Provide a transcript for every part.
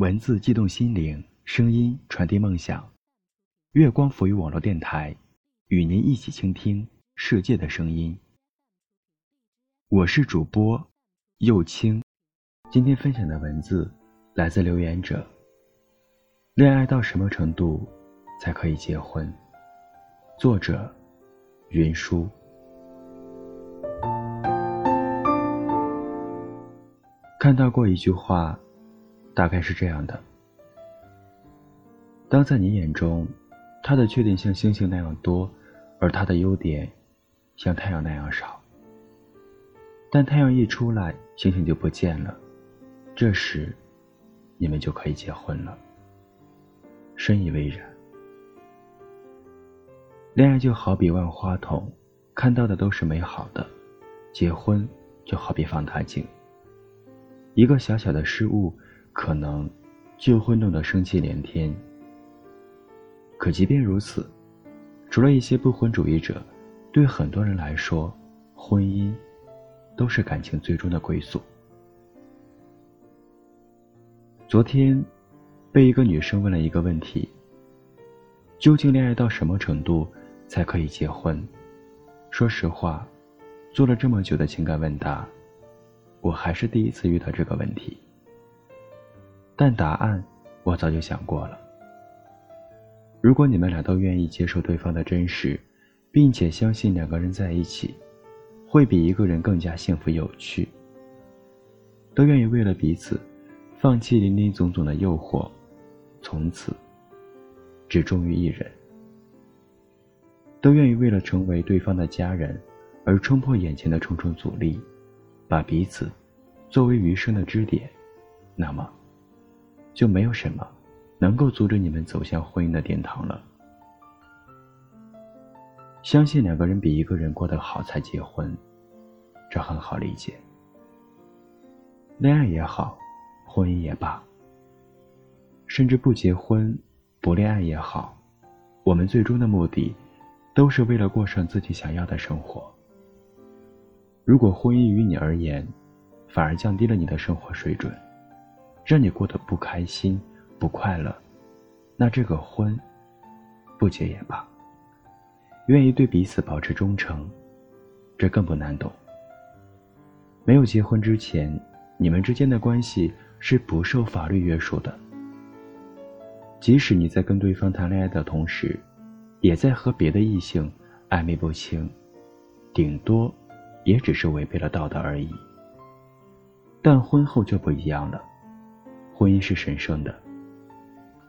文字悸动心灵，声音传递梦想。月光浮于网络电台，与您一起倾听世界的声音。我是主播右青，今天分享的文字来自留言者。恋爱到什么程度才可以结婚？作者云舒。看到过一句话，大概是这样的：当在你眼中，他的缺点像星星那样多，而他的优点像太阳那样少。但太阳一出来，星星就不见了，这时，你们就可以结婚了。深以为然。恋爱就好比万花筒，看到的都是美好的；结婚就好比放大镜。一个小小的失误，可能就会弄得生气连天。可即便如此，除了一些不婚主义者，对很多人来说，婚姻都是感情最终的归宿。昨天，被一个女生问了一个问题：究竟恋爱到什么程度才可以结婚？说实话，做了这么久的情感问答。我还是第一次遇到这个问题，但答案我早就想过了。如果你们俩都愿意接受对方的真实，并且相信两个人在一起会比一个人更加幸福有趣，都愿意为了彼此放弃林林总总的诱惑，从此只忠于一人，都愿意为了成为对方的家人而冲破眼前的重重阻力。把彼此作为余生的支点，那么就没有什么能够阻止你们走向婚姻的殿堂了。相信两个人比一个人过得好才结婚，这很好理解。恋爱也好，婚姻也罢，甚至不结婚、不恋爱也好，我们最终的目的都是为了过上自己想要的生活。如果婚姻于你而言，反而降低了你的生活水准，让你过得不开心、不快乐，那这个婚不结也罢。愿意对彼此保持忠诚，这更不难懂。没有结婚之前，你们之间的关系是不受法律约束的。即使你在跟对方谈恋爱的同时，也在和别的异性暧昧不清，顶多。也只是违背了道德而已。但婚后就不一样了，婚姻是神圣的，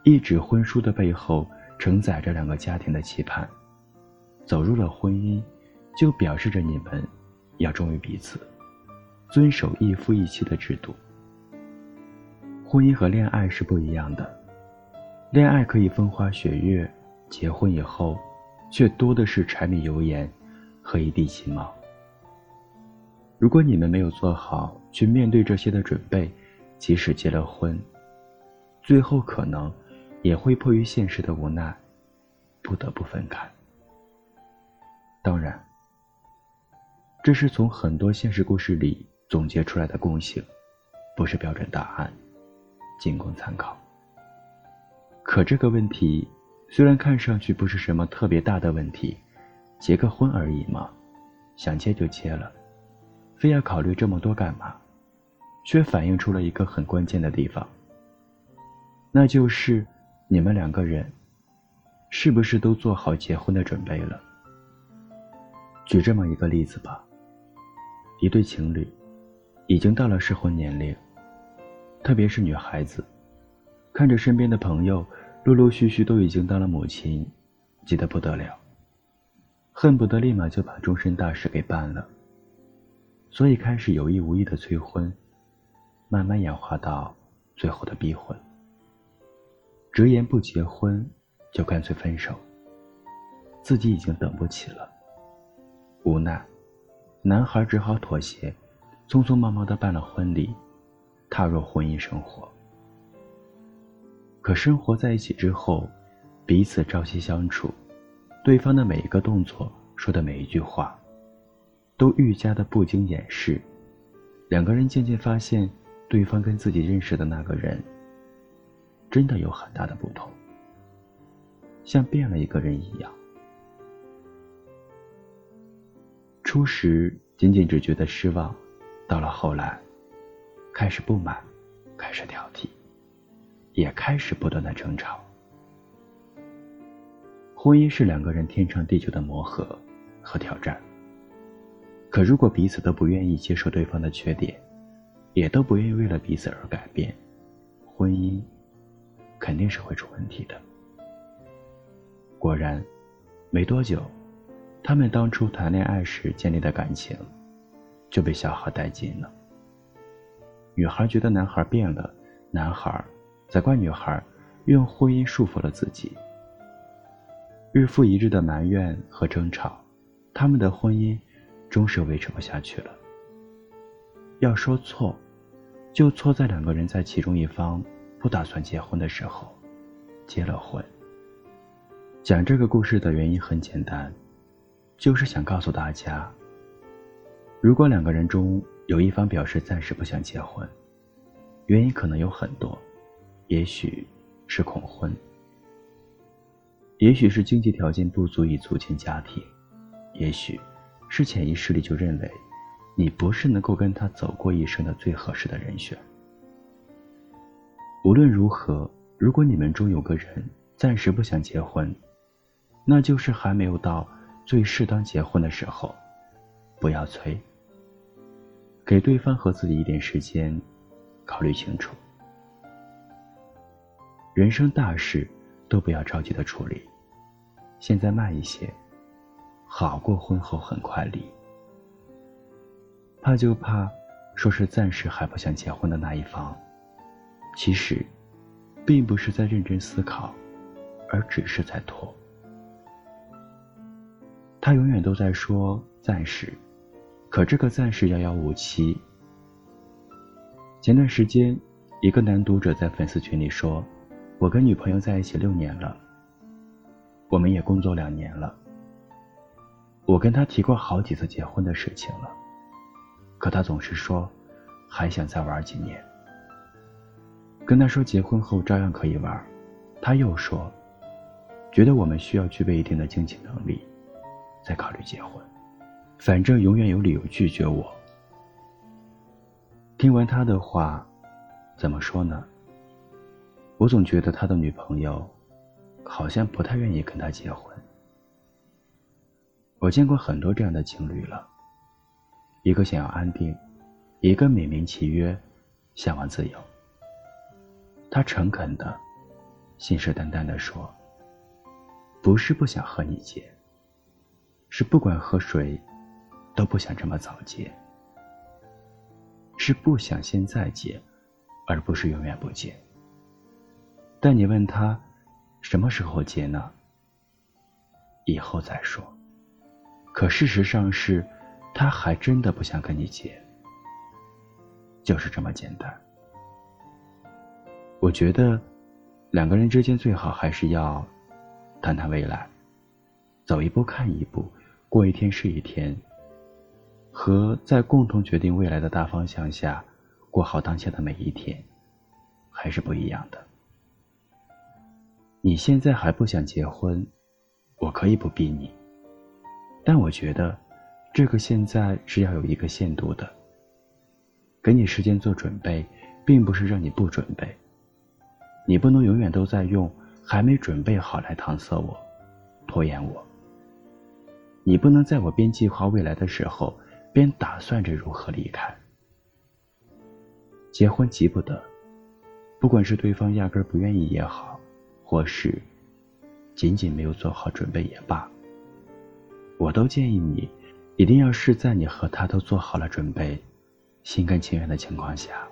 一纸婚书的背后承载着两个家庭的期盼。走入了婚姻，就表示着你们要忠于彼此，遵守一夫一妻的制度。婚姻和恋爱是不一样的，恋爱可以风花雪月，结婚以后，却多的是柴米油盐和一地鸡毛。如果你们没有做好去面对这些的准备，即使结了婚，最后可能也会迫于现实的无奈，不得不分开。当然，这是从很多现实故事里总结出来的共性，不是标准答案，仅供参考。可这个问题虽然看上去不是什么特别大的问题，结个婚而已嘛，想结就结了。非要考虑这么多干嘛？却反映出了一个很关键的地方，那就是你们两个人是不是都做好结婚的准备了？举这么一个例子吧，一对情侣已经到了适婚年龄，特别是女孩子，看着身边的朋友陆陆续续都已经当了母亲，急得不得了，恨不得立马就把终身大事给办了。所以开始有意无意的催婚，慢慢演化到最后的逼婚。直言不结婚，就干脆分手。自己已经等不起了，无奈，男孩只好妥协，匆匆忙忙的办了婚礼，踏入婚姻生活。可生活在一起之后，彼此朝夕相处，对方的每一个动作，说的每一句话。都愈加的不经掩饰，两个人渐渐发现，对方跟自己认识的那个人，真的有很大的不同，像变了一个人一样。初时仅仅只觉得失望，到了后来，开始不满，开始挑剔，也开始不断的争吵。婚姻是两个人天长地久的磨合和挑战。可如果彼此都不愿意接受对方的缺点，也都不愿意为了彼此而改变，婚姻肯定是会出问题的。果然，没多久。他们当初谈恋爱时建立的感情，就被消耗殆尽了。女孩觉得男孩变了，男孩责怪女孩用婚姻束缚了自己。日复一日的埋怨和争吵，他们的婚姻终是维持不下去了。要说错，就错在两个人在其中一方不打算结婚的时候结了婚。讲这个故事的原因很简单。就是想告诉大家，如果两个人中有一方表示暂时不想结婚，原因可能有很多，也许是恐婚，也许是经济条件不足以组建家庭，也许是潜意识里就认为你不是能够跟他走过一生的最合适的人选。无论如何，如果你们中有个人暂时不想结婚，那就是还没有到。最适当结婚的时候，不要催。给对方和自己一点时间，考虑清楚。人生大事都不要着急的处理，现在慢一些，好过婚后很快离。怕就怕，说是暂时还不想结婚的那一方，其实，并不是在认真思考，而只是在拖。他永远都在说暂时，可这个暂时遥遥无期。前段时间，一个男读者在粉丝群里说：“我跟女朋友在一起六年了，我们也工作两年了。我跟他提过好几次结婚的事情了，可他总是说还想再玩几年。跟他说结婚后照样可以玩，他又说觉得我们需要具备一定的经济能力。”再考虑结婚，反正永远有理由拒绝我。听完他的话，怎么说呢？我总觉得他的女朋友好像不太愿意跟他结婚。我见过很多这样的情侣了，一个想要安定，一个美名其曰向往自由。他诚恳的、信誓旦旦的说：“不是不想和你结。”是不管和谁，都不想这么早结；是不想现在结，而不是永远不结。但你问他什么时候结呢？以后再说。可事实上是，他还真的不想跟你结，就是这么简单。我觉得，两个人之间最好还是要谈谈未来，走一步看一步。过一天是一天，和在共同决定未来的大方向下过好当下的每一天，还是不一样的。你现在还不想结婚，我可以不逼你，但我觉得这个现在是要有一个限度的。给你时间做准备，并不是让你不准备，你不能永远都在用还没准备好来搪塞我，拖延我。你不能在我边计划未来的时候，边打算着如何离开。结婚急不得，不管是对方压根不愿意也好，或是仅仅没有做好准备也罢，我都建议你，一定要是在你和他都做好了准备、心甘情愿的情况下，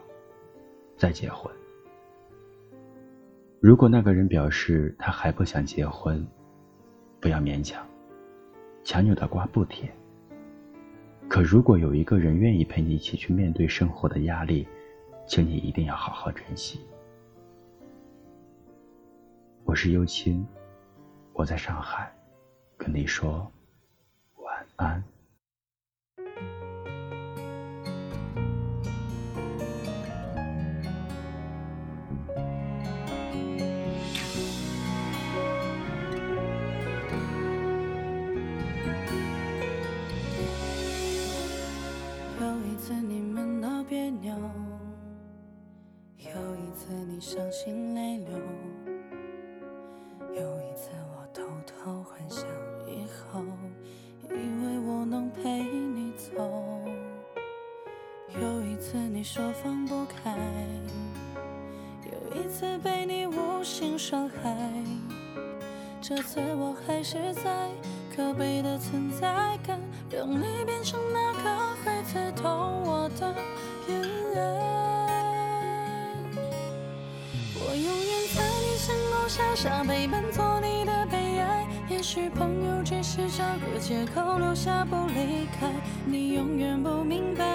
再结婚。如果那个人表示他还不想结婚，不要勉强。强扭的瓜不甜。可如果有一个人愿意陪你一起去面对生活的压力，请你一定要好好珍惜。我是幽青，我在上海，跟你说晚安。有一次你伤心泪流。有一次我偷偷幻想以后，以为我能陪你走。有一次你说放不开，有一次被你无心伤害。这次我还是在可悲的存在感，让你变成那个会刺痛我的眼泪。傻傻陪伴，做你的悲哀。也许朋友只是找个借口留下不离开，你永远不明白，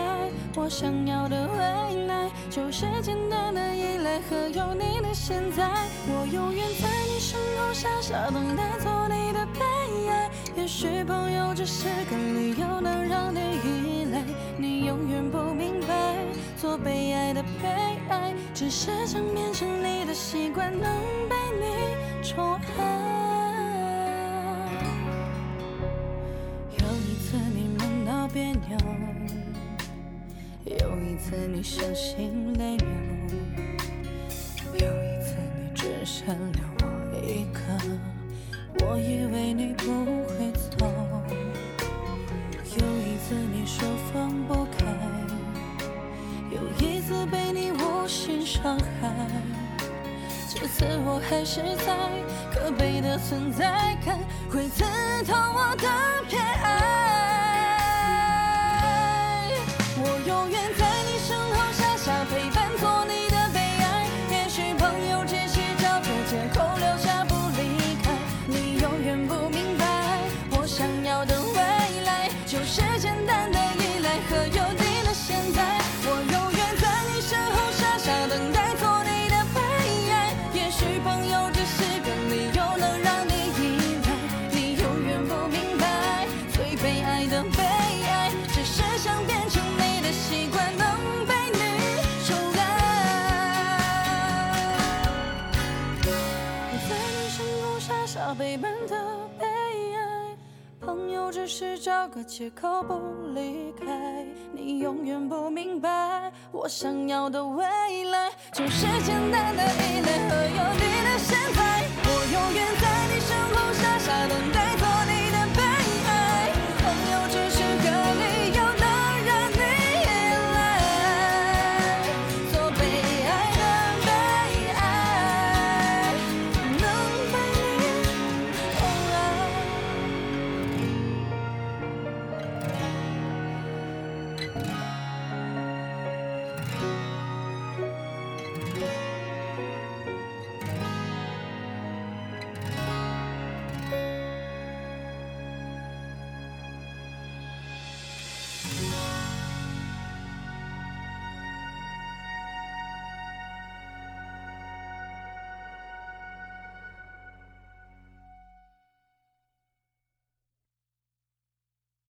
我想要的未来就是简单的依赖和有你的现在。我永远在你身后傻傻等待，做你的悲哀。也许朋友只是个理由，能让你依赖，你永远不明白，做被爱的被爱，只是想变成你的习惯，能被你宠爱。有一次你梦到别扭，有一次你伤心泪流，有一次你只剩留我一个，我以为你不会走。有一次你说放不开，又一次被你无心伤害。这次我还是在可悲的存在感，会刺痛我的偏找个借口不离开，你永远不明白，我想要的未来。就是简单的依赖和有你的